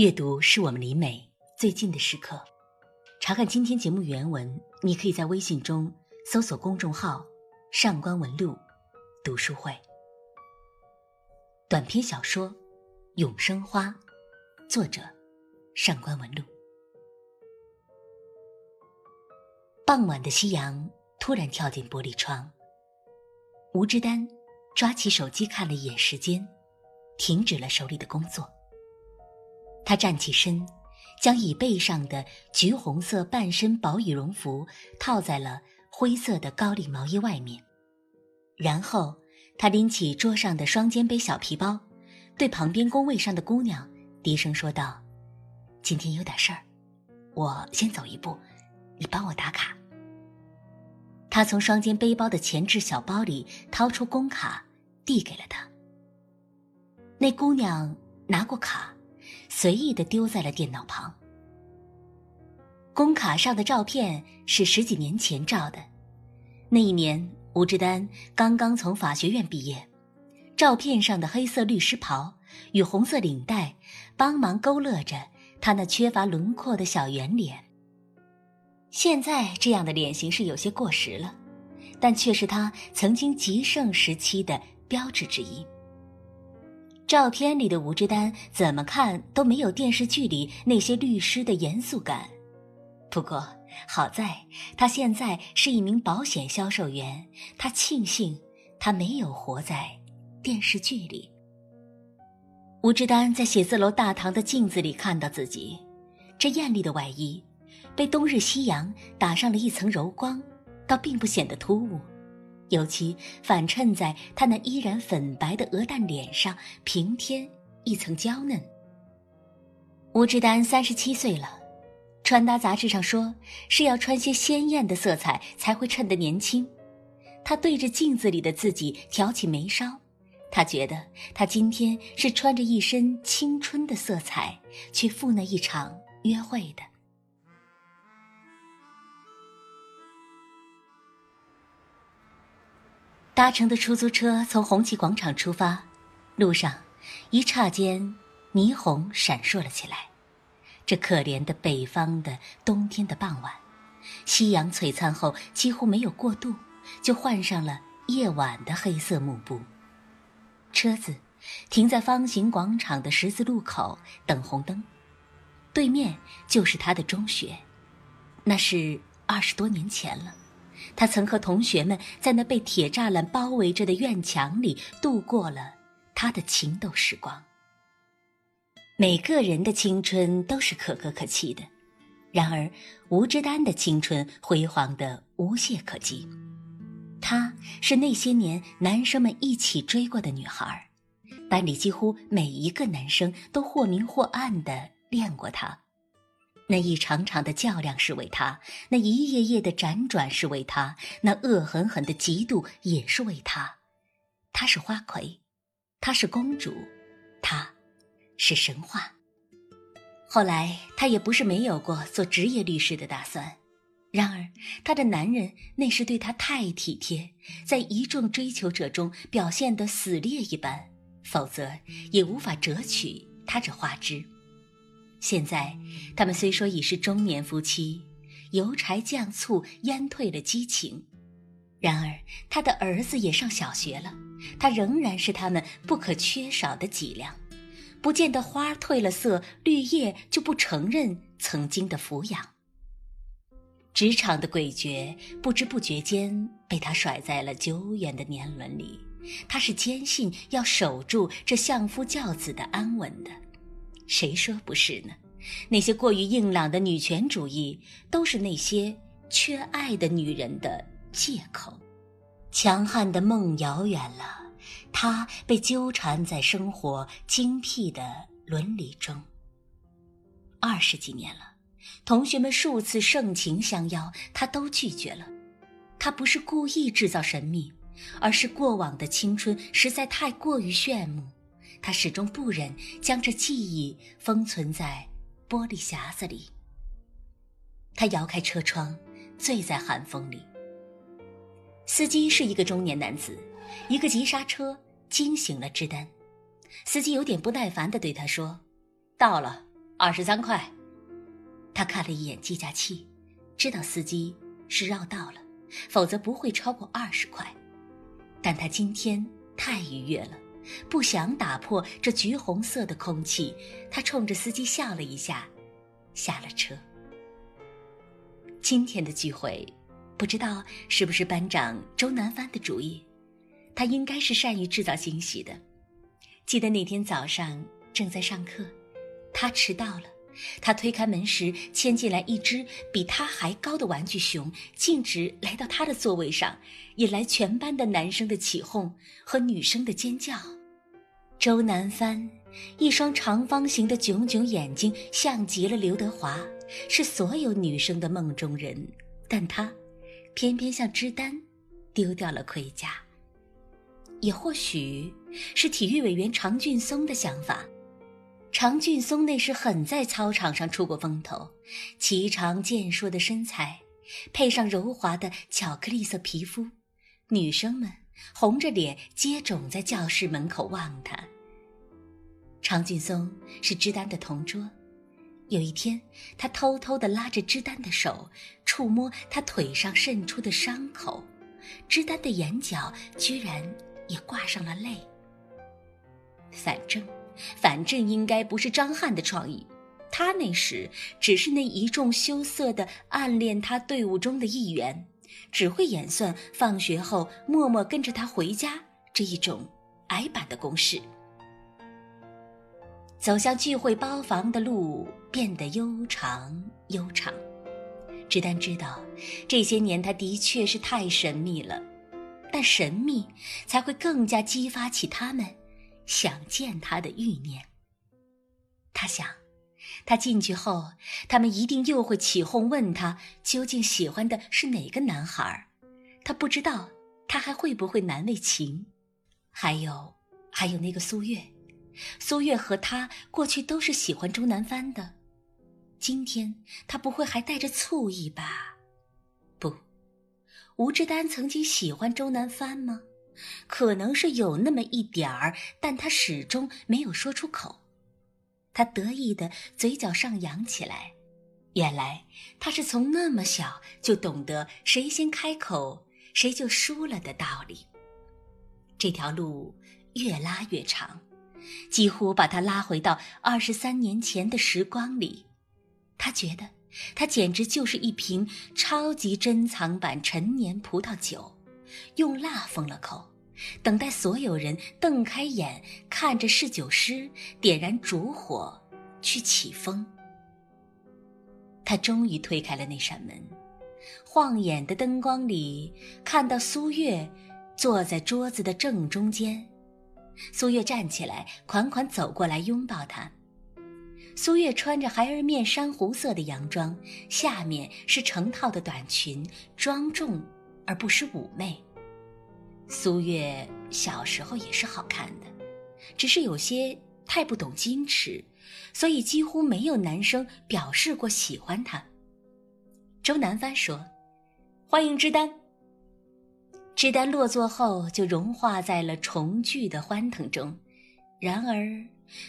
阅读是我们离美最近的时刻。查看今天节目原文，你可以在微信中搜索公众号“上官文录读书会”。短篇小说《永生花》，作者上官文录。傍晚的夕阳突然跳进玻璃窗，吴志丹抓起手机看了一眼时间，停止了手里的工作。他站起身，将椅背上的橘红色半身薄羽绒服套在了灰色的高领毛衣外面，然后他拎起桌上的双肩背小皮包，对旁边工位上的姑娘低声说道：“今天有点事儿，我先走一步，你帮我打卡。”他从双肩背包的前置小包里掏出工卡，递给了他。那姑娘拿过卡。随意的丢在了电脑旁。工卡上的照片是十几年前照的，那一年吴志丹刚刚从法学院毕业，照片上的黑色律师袍与红色领带帮忙勾勒着他那缺乏轮廓的小圆脸。现在这样的脸型是有些过时了，但却是他曾经极盛时期的标志之一。照片里的吴志丹怎么看都没有电视剧里那些律师的严肃感。不过好在他现在是一名保险销售员，他庆幸他没有活在电视剧里。吴志丹在写字楼大堂的镜子里看到自己，这艳丽的外衣被冬日夕阳打上了一层柔光，倒并不显得突兀。尤其反衬在她那依然粉白的鹅蛋脸上，平添一层娇嫩。吴志丹三十七岁了，穿搭杂志上说是要穿些鲜艳的色彩才会衬得年轻。他对着镜子里的自己挑起眉梢，他觉得他今天是穿着一身青春的色彩去赴那一场约会的。搭乘的出租车从红旗广场出发，路上一刹间霓虹闪烁了起来。这可怜的北方的冬天的傍晚，夕阳璀璨后几乎没有过渡，就换上了夜晚的黑色幕布。车子停在方形广场的十字路口等红灯，对面就是他的中学，那是二十多年前了。他曾和同学们在那被铁栅栏包围着的院墙里度过了他的情窦时光。每个人的青春都是可歌可泣的，然而吴志丹的青春辉煌的无懈可击。她是那些年男生们一起追过的女孩，班里几乎每一个男生都或明或暗的恋过她。那一场场的较量是为他，那一页页的辗转是为他，那恶狠狠的嫉妒也是为他。她是花魁，她是公主，她是神话。后来她也不是没有过做职业律师的打算，然而她的男人那时对她太体贴，在一众追求者中表现得死烈一般，否则也无法折取她这花枝。现在，他们虽说已是中年夫妻，油柴酱醋腌退了激情，然而他的儿子也上小学了，他仍然是他们不可缺少的脊梁。不见得花褪了色，绿叶就不承认曾经的抚养。职场的诡谲不知不觉间被他甩在了久远的年轮里，他是坚信要守住这相夫教子的安稳的。谁说不是呢？那些过于硬朗的女权主义，都是那些缺爱的女人的借口。强悍的梦遥远了，她被纠缠在生活精辟的伦理中。二十几年了，同学们数次盛情相邀，她都拒绝了。她不是故意制造神秘，而是过往的青春实在太过于炫目。他始终不忍将这记忆封存在玻璃匣子里。他摇开车窗，醉在寒风里。司机是一个中年男子，一个急刹车惊醒了志丹。司机有点不耐烦地对他说：“到了，二十三块。他看了一眼计价器，知道司机是绕道了，否则不会超过二十块。但他今天太愉悦了，不想打破这橘红色的空气。他冲着司机笑了一下，下了车。今天的聚会，不知道是不是班长周南帆的主意。他应该是善于制造惊喜的。记得那天早上正在上课，他迟到了。他推开门时，牵进来一只比他还高的玩具熊，径直来到他的座位上，引来全班的男生的起哄和女生的尖叫。周南帆一双长方形的炯炯眼睛，像极了刘德华，是所有女生的梦中人。但他偏偏像芝丹，丢掉了盔甲。也或许是体育委员常俊松的想法。常俊松那时很在操场上出过风头，颀长健硕的身材，配上柔滑的巧克力色皮肤，女生们红着脸接踵在教室门口望他。常俊松是芝丹的同桌，有一天，他偷偷地拉着芝丹的手，触摸他腿上渗出的伤口，芝丹的眼角居然也挂上了泪。反正。反正应该不是张翰的创意，他那时只是那一众羞涩的暗恋他队伍中的一员，只会演算放学后默默跟着他回家这一种矮板的公式。走向聚会包房的路变得悠长悠长，芝丹知道，这些年他的确是太神秘了，但神秘才会更加激发起他们。想见他的欲念。他想，他进去后，他们一定又会起哄，问他究竟喜欢的是哪个男孩他不知道，他还会不会难为情？还有，还有那个苏月，苏月和他过去都是喜欢周南帆的，今天他不会还带着醋意吧？不，吴志丹曾经喜欢周南帆吗？可能是有那么一点儿，但他始终没有说出口。他得意的嘴角上扬起来，原来他是从那么小就懂得谁先开口谁就输了的道理。这条路越拉越长，几乎把他拉回到二十三年前的时光里。他觉得他简直就是一瓶超级珍藏版陈年葡萄酒，用蜡封了口。等待所有人瞪开眼看着侍酒师点燃烛火去起风。他终于推开了那扇门，晃眼的灯光里看到苏月坐在桌子的正中间。苏月站起来，款款走过来拥抱他。苏月穿着孩儿面珊瑚色的洋装，下面是成套的短裙，庄重而不失妩媚。苏月小时候也是好看的，只是有些太不懂矜持，所以几乎没有男生表示过喜欢她。周南帆说：“欢迎芝丹。”芝丹落座后就融化在了重聚的欢腾中，然而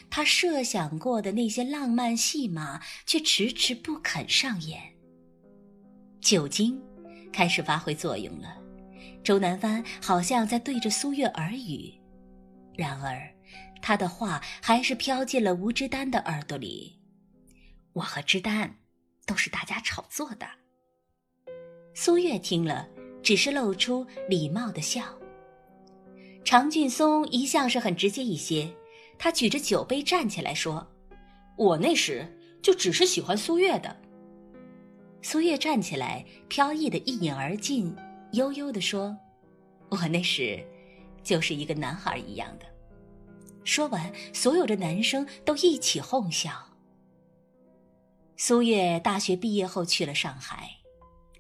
他设想过的那些浪漫戏码却迟迟不肯上演。酒精开始发挥作用了。周南帆好像在对着苏月耳语，然而，他的话还是飘进了吴之丹的耳朵里。我和之丹都是大家炒作的。苏月听了，只是露出礼貌的笑。常俊松一向是很直接一些，他举着酒杯站起来说：“我那时就只是喜欢苏月的。”苏月站起来，飘逸的一饮而尽。悠悠地说：“我那时，就是一个男孩一样的。”说完，所有的男生都一起哄笑。苏月大学毕业后去了上海，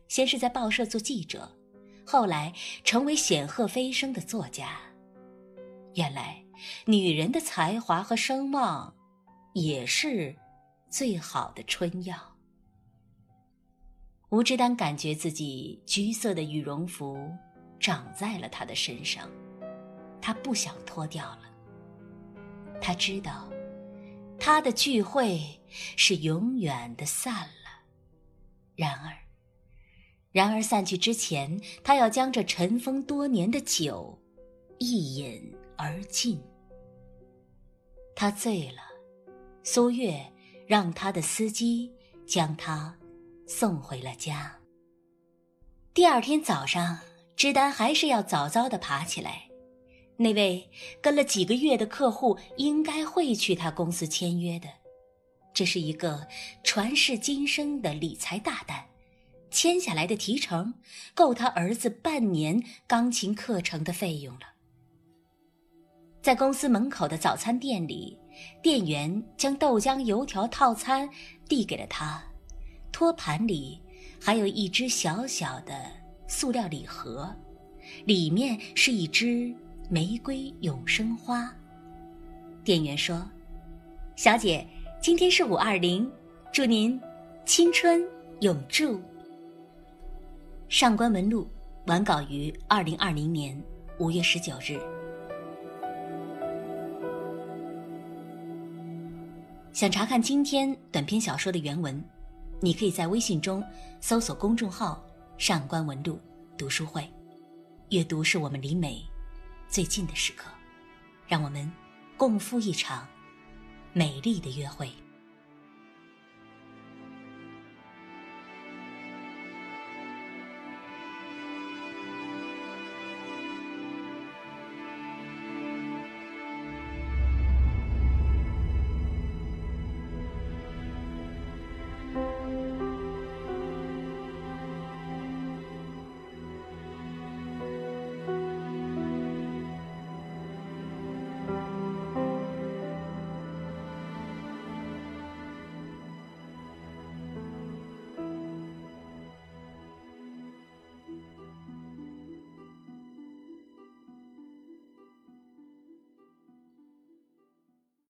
先是在报社做记者，后来成为显赫飞升的作家。原来，女人的才华和声望，也是最好的春药。吴志丹感觉自己橘色的羽绒服长在了他的身上，他不想脱掉了。他知道，他的聚会是永远的散了。然而，然而散去之前，他要将这尘封多年的酒一饮而尽。他醉了，苏月让他的司机将他送回了家。第二天早上，芝丹还是要早早的爬起来。那位跟了几个月的客户应该会去他公司签约的，这是一个传世今生的理财大单，签下来的提成够他儿子半年钢琴课程的费用了。在公司门口的早餐店里，店员将豆浆油条套餐递给了他，托盘里还有一只小小的塑料礼盒，里面是一只。玫瑰永生花。店员说：“小姐，今天是五二零，祝您青春永驻。”上官文露完稿于二零二零年五月十九日。想查看今天短篇小说的原文，你可以在微信中搜索公众号“上官文露读书会”，阅读是我们离美。最近的时刻，让我们共赴一场美丽的约会。